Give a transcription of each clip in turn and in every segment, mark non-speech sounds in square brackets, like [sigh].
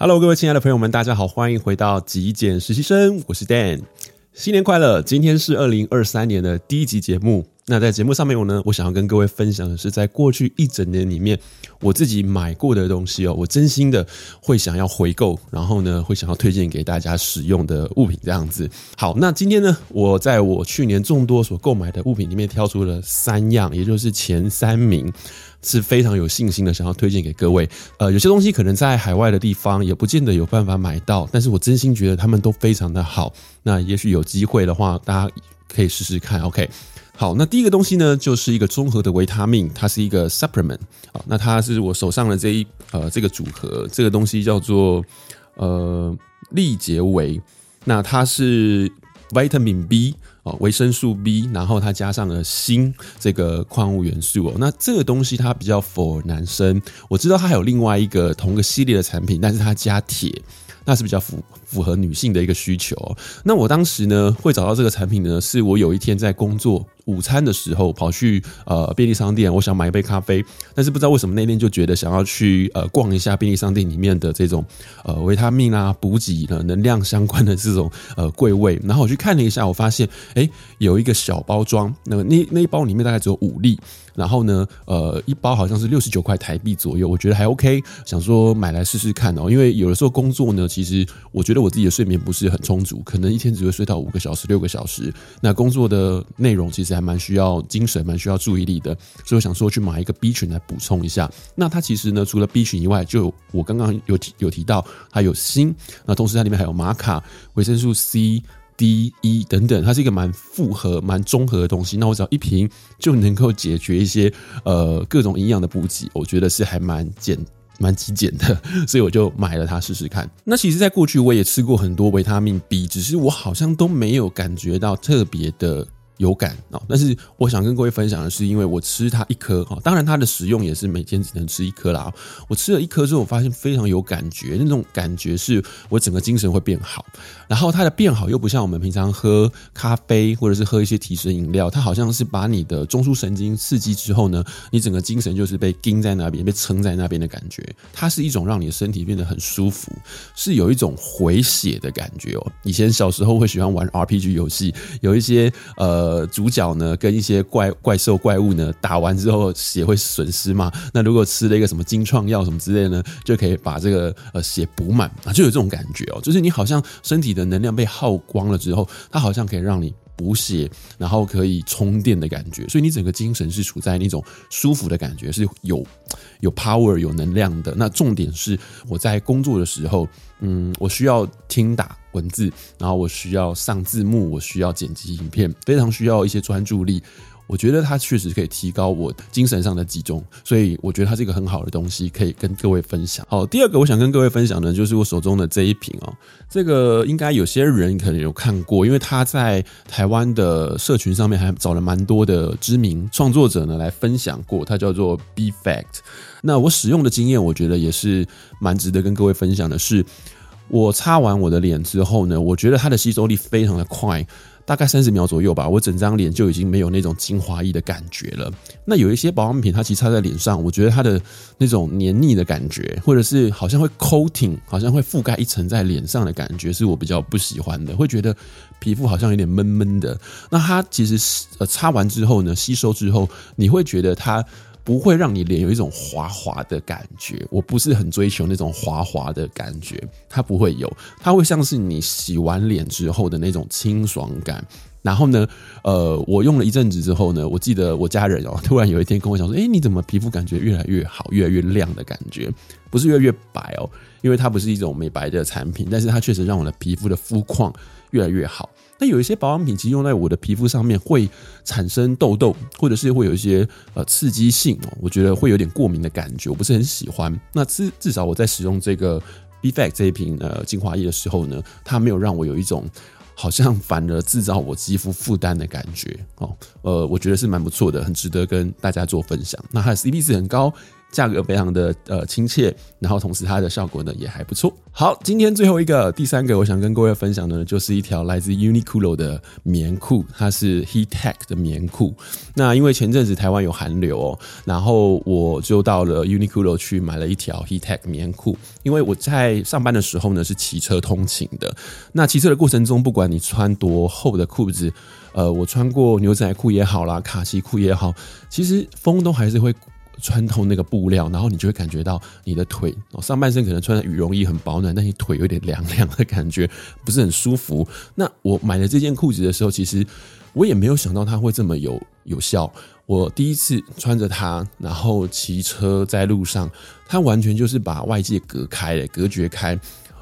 Hello，各位亲爱的朋友们，大家好，欢迎回到极简实习生，我是 Dan，新年快乐！今天是二零二三年的第一集节目。那在节目上面，我呢，我想要跟各位分享的是，在过去一整年里面，我自己买过的东西哦，我真心的会想要回购，然后呢，会想要推荐给大家使用的物品这样子。好，那今天呢，我在我去年众多所购买的物品里面挑出了三样，也就是前三名，是非常有信心的，想要推荐给各位。呃，有些东西可能在海外的地方也不见得有办法买到，但是我真心觉得他们都非常的好。那也许有机会的话，大家可以试试看。OK。好，那第一个东西呢，就是一个综合的维他命，它是一个 supplement。好，那它是我手上的这一呃这个组合，这个东西叫做呃力捷维，那它是 vitamin B 哦，维生素 B，然后它加上了锌这个矿物元素哦。那这个东西它比较 for 男生，我知道它还有另外一个同个系列的产品，但是它加铁。那是比较符符合女性的一个需求。那我当时呢，会找到这个产品呢，是我有一天在工作午餐的时候跑去呃便利商店，我想买一杯咖啡，但是不知道为什么那天就觉得想要去呃逛一下便利商店里面的这种呃维他命啊补给的能量相关的这种呃柜位，然后我去看了一下，我发现诶有一个小包装，那个那那一包里面大概只有五粒。然后呢，呃，一包好像是六十九块台币左右，我觉得还 OK，想说买来试试看哦。因为有的时候工作呢，其实我觉得我自己的睡眠不是很充足，可能一天只会睡到五个小时、六个小时。那工作的内容其实还蛮需要精神、蛮需要注意力的，所以我想说去买一个 B 群来补充一下。那它其实呢，除了 B 群以外，就我刚刚有提有提到它有锌，那同时它里面还有玛卡、维生素 C。D E 等等，它是一个蛮复合、蛮综合的东西。那我只要一瓶就能够解决一些呃各种营养的补给，我觉得是还蛮简、蛮极简的，[laughs] 所以我就买了它试试看。那其实，在过去我也吃过很多维他命 B，只是我好像都没有感觉到特别的。有感啊，但是我想跟各位分享的是，因为我吃它一颗哈，当然它的使用也是每天只能吃一颗啦。我吃了一颗之后，我发现非常有感觉，那种感觉是我整个精神会变好。然后它的变好又不像我们平常喝咖啡或者是喝一些提神饮料，它好像是把你的中枢神经刺激之后呢，你整个精神就是被盯在那边，被撑在那边的感觉。它是一种让你的身体变得很舒服，是有一种回血的感觉哦。以前小时候会喜欢玩 RPG 游戏，有一些呃。呃，主角呢跟一些怪怪兽怪物呢打完之后血会损失嘛？那如果吃了一个什么金创药什么之类呢，就可以把这个呃血补满啊，就有这种感觉哦，就是你好像身体的能量被耗光了之后，它好像可以让你补血，然后可以充电的感觉，所以你整个精神是处在那种舒服的感觉，是有有 power 有能量的。那重点是我在工作的时候，嗯，我需要听打。文字，然后我需要上字幕，我需要剪辑影片，非常需要一些专注力。我觉得它确实可以提高我精神上的集中，所以我觉得它是一个很好的东西，可以跟各位分享。好，第二个我想跟各位分享的，就是我手中的这一瓶哦，这个应该有些人可能有看过，因为他在台湾的社群上面还找了蛮多的知名创作者呢来分享过，它叫做 B Fact。那我使用的经验，我觉得也是蛮值得跟各位分享的是。我擦完我的脸之后呢，我觉得它的吸收力非常的快，大概三十秒左右吧，我整张脸就已经没有那种精华液的感觉了。那有一些保养品，它其实擦在脸上，我觉得它的那种黏腻的感觉，或者是好像会 coating，好像会覆盖一层在脸上的感觉，是我比较不喜欢的，会觉得皮肤好像有点闷闷的。那它其实呃擦完之后呢，吸收之后，你会觉得它。不会让你脸有一种滑滑的感觉，我不是很追求那种滑滑的感觉，它不会有，它会像是你洗完脸之后的那种清爽感。然后呢，呃，我用了一阵子之后呢，我记得我家人哦，突然有一天跟我讲说，诶，你怎么皮肤感觉越来越好，越来越亮的感觉，不是越来越白哦，因为它不是一种美白的产品，但是它确实让我的皮肤的肤况越来越好。那有一些保养品其实用在我的皮肤上面会产生痘痘，或者是会有一些呃刺激性哦，我觉得会有点过敏的感觉，我不是很喜欢。那至至少我在使用这个 [laughs] Effect 这一瓶呃精华液的时候呢，它没有让我有一种好像反而制造我肌肤负担的感觉哦。呃，我觉得是蛮不错的，很值得跟大家做分享。那它的 CP 值很高，价格非常的呃亲切，然后同时它的效果呢也还不错。好，今天最后一个第三个，我想跟各位分享的呢，就是一条来自 Uniqlo 的棉裤，它是 Heattech 的棉裤。那因为前阵子台湾有寒流哦，然后我就到了 Uniqlo 去买了一条 Heattech 棉裤，因为我在上班的时候呢是骑车通勤的。那骑车的过程中，不管你穿多厚的裤子，呃，我穿过牛仔裤也好啦，卡其裤也好，其实风都还是会。穿透那个布料，然后你就会感觉到你的腿，上半身可能穿的羽绒衣很保暖，但你腿有点凉凉的感觉，不是很舒服。那我买了这件裤子的时候，其实我也没有想到它会这么有有效。我第一次穿着它，然后骑车在路上，它完全就是把外界隔开了，隔绝开。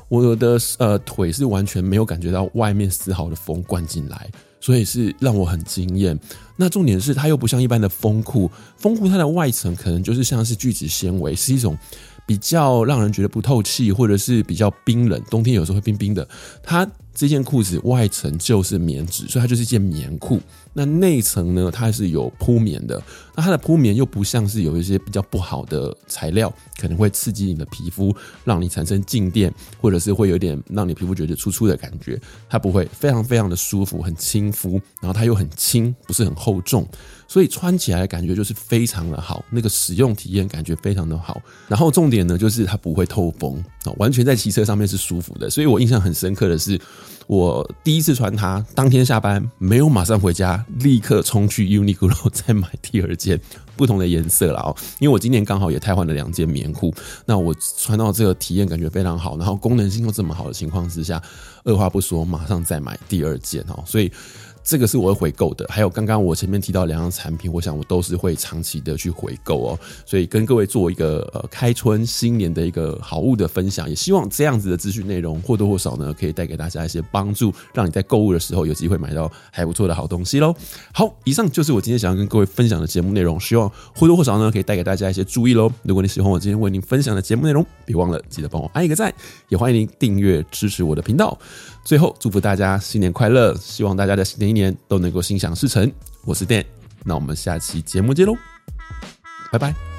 我的呃腿是完全没有感觉到外面丝毫的风灌进来。所以是让我很惊艳。那重点是它又不像一般的风裤，风裤它的外层可能就是像是聚酯纤维，是一种比较让人觉得不透气，或者是比较冰冷，冬天有时候会冰冰的。它这件裤子外层就是棉质，所以它就是一件棉裤。那内层呢，它是有铺棉的。那它的铺棉又不像是有一些比较不好的材料，可能会刺激你的皮肤，让你产生静电，或者是会有点让你皮肤觉得粗粗的感觉。它不会，非常非常的舒服，很亲肤，然后它又很轻，不是很厚重，所以穿起来的感觉就是非常的好，那个使用体验感觉非常的好。然后重点呢，就是它不会透风啊，完全在骑车上面是舒服的。所以我印象很深刻的是。我第一次穿它，当天下班没有马上回家，立刻冲去 Uniqlo [laughs] 再买第二件不同的颜色了哦。因为我今年刚好也太换了两件棉裤，那我穿到这个体验感觉非常好，然后功能性又这么好的情况之下，二话不说马上再买第二件哦，所以。这个是我会回购的，还有刚刚我前面提到两样产品，我想我都是会长期的去回购哦，所以跟各位做一个呃开春新年的一个好物的分享，也希望这样子的资讯内容或多或少呢可以带给大家一些帮助，让你在购物的时候有机会买到还不错的好东西喽。好，以上就是我今天想要跟各位分享的节目内容，希望或多或少呢可以带给大家一些注意喽。如果你喜欢我今天为您分享的节目内容，别忘了记得帮我按一个赞，也欢迎您订阅支持我的频道。最后，祝福大家新年快乐！希望大家在新年年都能够心想事成。我是 Dan，那我们下期节目见喽，拜拜。